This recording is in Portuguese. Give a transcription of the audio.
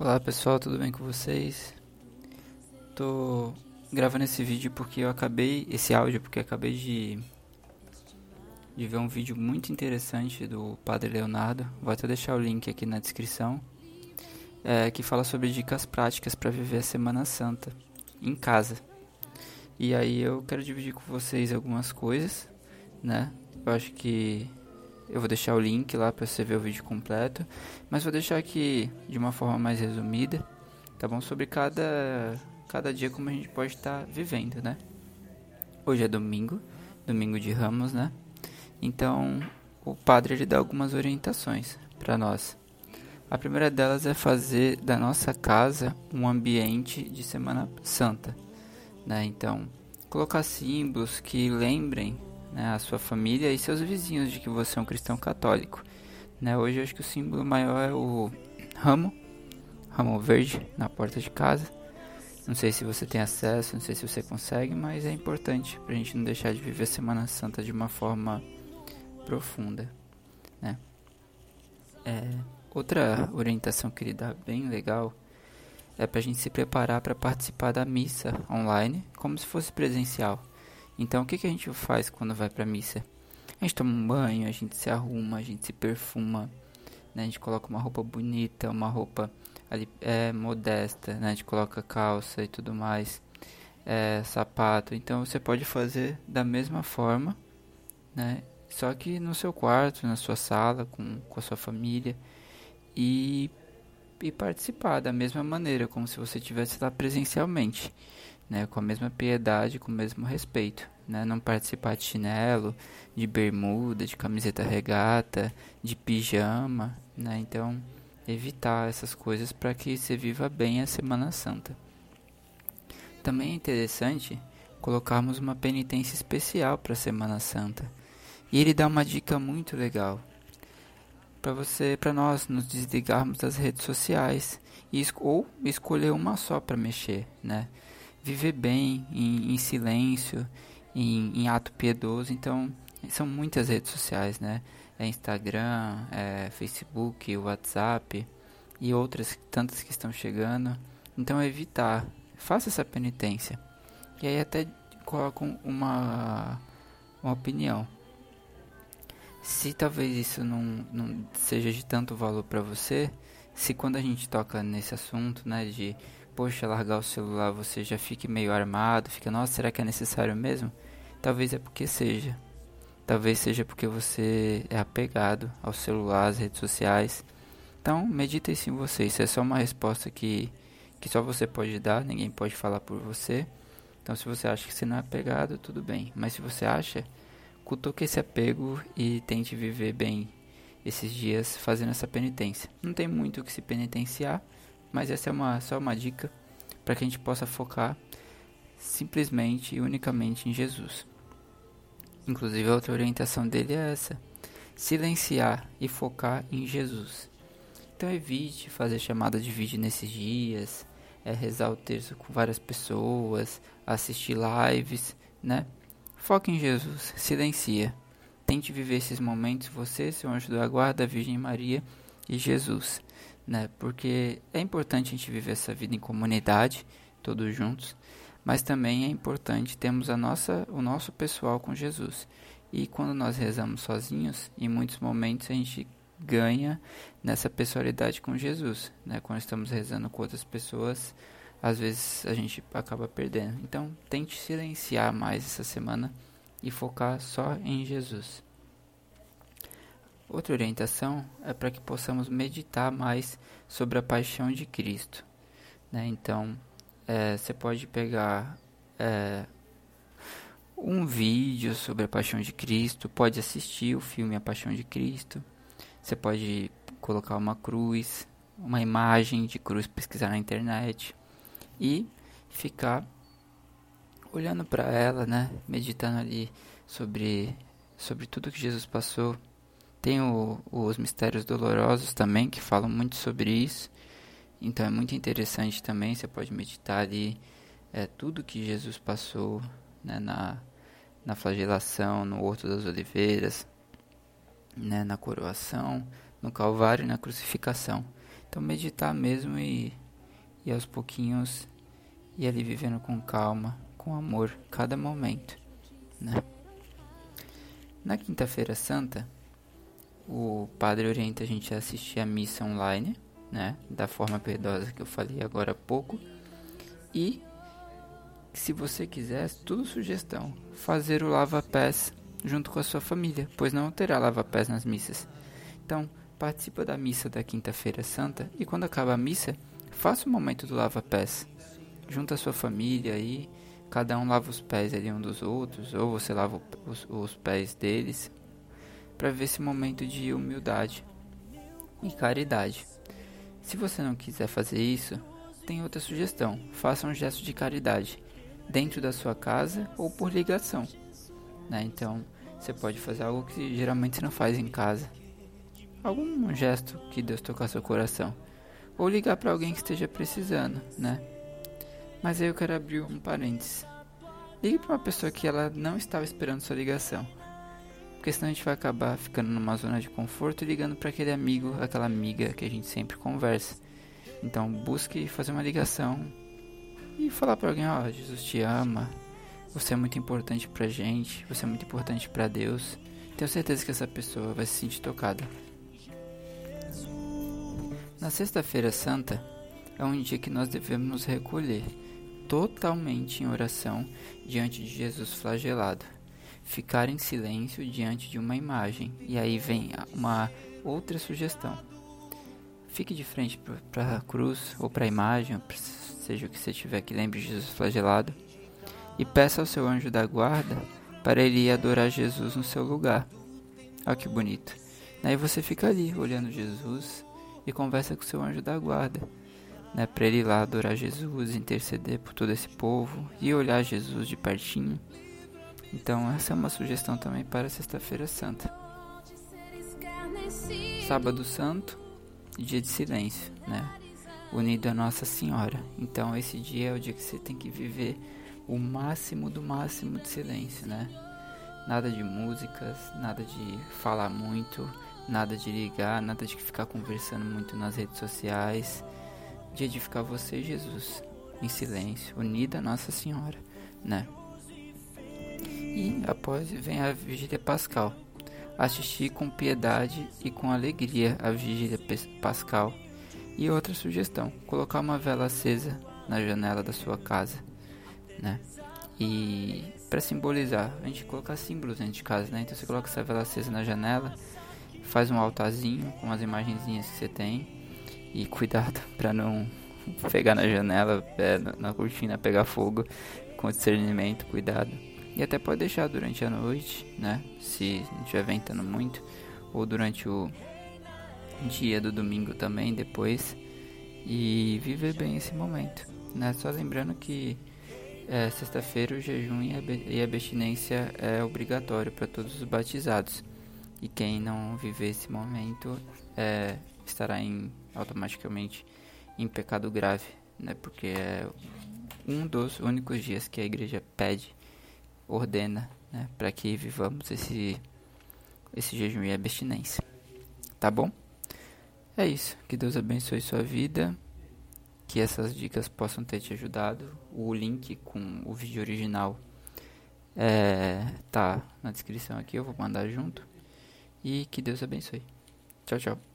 Olá pessoal, tudo bem com vocês? Tô gravando esse vídeo porque eu acabei, esse áudio porque acabei de, de ver um vídeo muito interessante do Padre Leonardo. Vou até deixar o link aqui na descrição, é, que fala sobre dicas práticas para viver a Semana Santa em casa. E aí eu quero dividir com vocês algumas coisas, né? Eu acho que eu vou deixar o link lá para você ver o vídeo completo, mas vou deixar aqui de uma forma mais resumida, tá bom? Sobre cada cada dia como a gente pode estar tá vivendo, né? Hoje é domingo, domingo de Ramos, né? Então, o padre ele dá algumas orientações para nós. A primeira delas é fazer da nossa casa um ambiente de Semana Santa, né? Então, colocar símbolos que lembrem né, a sua família e seus vizinhos de que você é um cristão católico. Né, hoje eu acho que o símbolo maior é o ramo, ramo verde na porta de casa. Não sei se você tem acesso, não sei se você consegue, mas é importante para a gente não deixar de viver a Semana Santa de uma forma profunda. Né? É, outra orientação que ele dá bem legal é para a gente se preparar para participar da missa online como se fosse presencial. Então, o que, que a gente faz quando vai pra missa? A gente toma um banho, a gente se arruma, a gente se perfuma, né? A gente coloca uma roupa bonita, uma roupa ali, é, modesta, né? A gente coloca calça e tudo mais, é, sapato. Então, você pode fazer da mesma forma, né? Só que no seu quarto, na sua sala, com, com a sua família. E, e participar da mesma maneira, como se você estivesse lá presencialmente né, com a mesma piedade, com o mesmo respeito, né, não participar de chinelo, de bermuda, de camiseta regata, de pijama, né, então evitar essas coisas para que você viva bem a Semana Santa. Também é interessante colocarmos uma penitência especial para a Semana Santa. E ele dá uma dica muito legal para você, para nós nos desligarmos das redes sociais e, ou escolher uma só para mexer, né? Viver bem em, em silêncio, em, em, ato piedoso. Então, são muitas redes sociais, né? É Instagram, é Facebook, WhatsApp e outras tantas que estão chegando. Então, evitar. Faça essa penitência. E aí até coloco uma, uma opinião. Se talvez isso não, não seja de tanto valor para você, se quando a gente toca nesse assunto, né, de poxa, largar o celular você já fique meio armado, fica, nossa, será que é necessário mesmo? Talvez é porque seja. Talvez seja porque você é apegado ao celular, às redes sociais. Então, medita isso em você. Isso é só uma resposta que, que só você pode dar, ninguém pode falar por você. Então, se você acha que você não é apegado, tudo bem. Mas se você acha, cutuque esse apego e tente viver bem esses dias fazendo essa penitência. Não tem muito o que se penitenciar mas essa é uma, só uma dica para que a gente possa focar simplesmente e unicamente em Jesus. Inclusive, a outra orientação dele é essa: silenciar e focar em Jesus. Então, evite fazer chamada de vídeo nesses dias, é rezar o terço com várias pessoas, assistir lives, né? Foque em Jesus, silencia. Tente viver esses momentos, você, seu anjo da guarda, Virgem Maria e Jesus né? Porque é importante a gente viver essa vida em comunidade, todos juntos, mas também é importante termos a nossa, o nosso pessoal com Jesus. E quando nós rezamos sozinhos, em muitos momentos a gente ganha nessa pessoalidade com Jesus, né? Quando estamos rezando com outras pessoas, às vezes a gente acaba perdendo. Então, tente silenciar mais essa semana e focar só em Jesus. Outra orientação é para que possamos meditar mais sobre a paixão de Cristo. Né? Então, é, você pode pegar é, um vídeo sobre a paixão de Cristo, pode assistir o filme A Paixão de Cristo, você pode colocar uma cruz, uma imagem de cruz, pesquisar na internet e ficar olhando para ela, né? meditando ali sobre, sobre tudo que Jesus passou tem o, os Mistérios Dolorosos também, que falam muito sobre isso. Então é muito interessante também, você pode meditar ali é, tudo que Jesus passou né, na, na flagelação, no Horto das Oliveiras, né, na coroação, no Calvário e na crucificação. Então meditar mesmo e, e aos pouquinhos ir ali vivendo com calma, com amor, cada momento, né? Na quinta-feira santa, o padre orienta a gente a assistir a missa online, né? Da forma piedosa que eu falei agora há pouco. E se você quiser, tudo sugestão, fazer o lava-pés junto com a sua família, pois não terá lava-pés nas missas. Então, participa da missa da Quinta-feira Santa e quando acaba a missa, faça o momento do lava-pés. Junta a sua família aí, cada um lava os pés ali um dos outros, ou você lava os, os pés deles, para ver esse momento de humildade e caridade. Se você não quiser fazer isso, tem outra sugestão: faça um gesto de caridade dentro da sua casa ou por ligação. Né? Então, você pode fazer algo que geralmente você não faz em casa algum gesto que Deus tocar seu coração. Ou ligar para alguém que esteja precisando, né? Mas aí eu quero abrir um parênteses. Ligue para uma pessoa que ela não estava esperando sua ligação. Porque senão a gente vai acabar ficando numa zona de conforto e ligando para aquele amigo, aquela amiga que a gente sempre conversa. Então busque fazer uma ligação e falar para alguém, ó, oh, Jesus te ama. Você é muito importante pra gente, você é muito importante para Deus. Tenho certeza que essa pessoa vai se sentir tocada. Na Sexta-feira Santa é um dia que nós devemos nos recolher totalmente em oração diante de Jesus flagelado, ficar em silêncio diante de uma imagem. E aí vem uma outra sugestão. Fique de frente para a cruz ou para a imagem, seja o que você tiver que lembre de Jesus flagelado, e peça ao seu anjo da guarda para ele ir adorar Jesus no seu lugar. Olha que bonito. Aí você fica ali olhando Jesus e conversa com seu anjo da guarda, né, para ele ir lá adorar Jesus, interceder por todo esse povo e olhar Jesus de pertinho. Então, essa é uma sugestão também para Sexta-feira Santa. Sábado Santo, dia de silêncio, né? Unido a Nossa Senhora. Então, esse dia é o dia que você tem que viver o máximo do máximo de silêncio, né? Nada de músicas, nada de falar muito, Nada de ligar, nada de ficar conversando muito nas redes sociais. Dia de ficar você Jesus em silêncio, unida a Nossa Senhora, né? E após vem a Vigília Pascal. Assistir com piedade e com alegria a Vigília Pascal. E outra sugestão: colocar uma vela acesa na janela da sua casa, né? E para simbolizar, a gente colocar símbolos dentro de casa, né? Então você coloca essa vela acesa na janela faz um altarzinho com as imagenzinhas que você tem e cuidado para não pegar na janela, é, na cortina, pegar fogo com discernimento, cuidado. E até pode deixar durante a noite, né? Se não estiver ventando muito, ou durante o dia do domingo também, depois. E viver bem esse momento, né? Só lembrando que é, sexta-feira o jejum e a abstinência é obrigatório para todos os batizados. E quem não viver esse momento é, estará em, automaticamente em pecado grave, né? Porque é um dos únicos dias que a igreja pede, ordena, né? Para que vivamos esse, esse jejum e abstinência. Tá bom? É isso. Que Deus abençoe sua vida. Que essas dicas possam ter te ajudado. O link com o vídeo original é, tá na descrição aqui. Eu vou mandar junto. E que Deus abençoe. Tchau, tchau.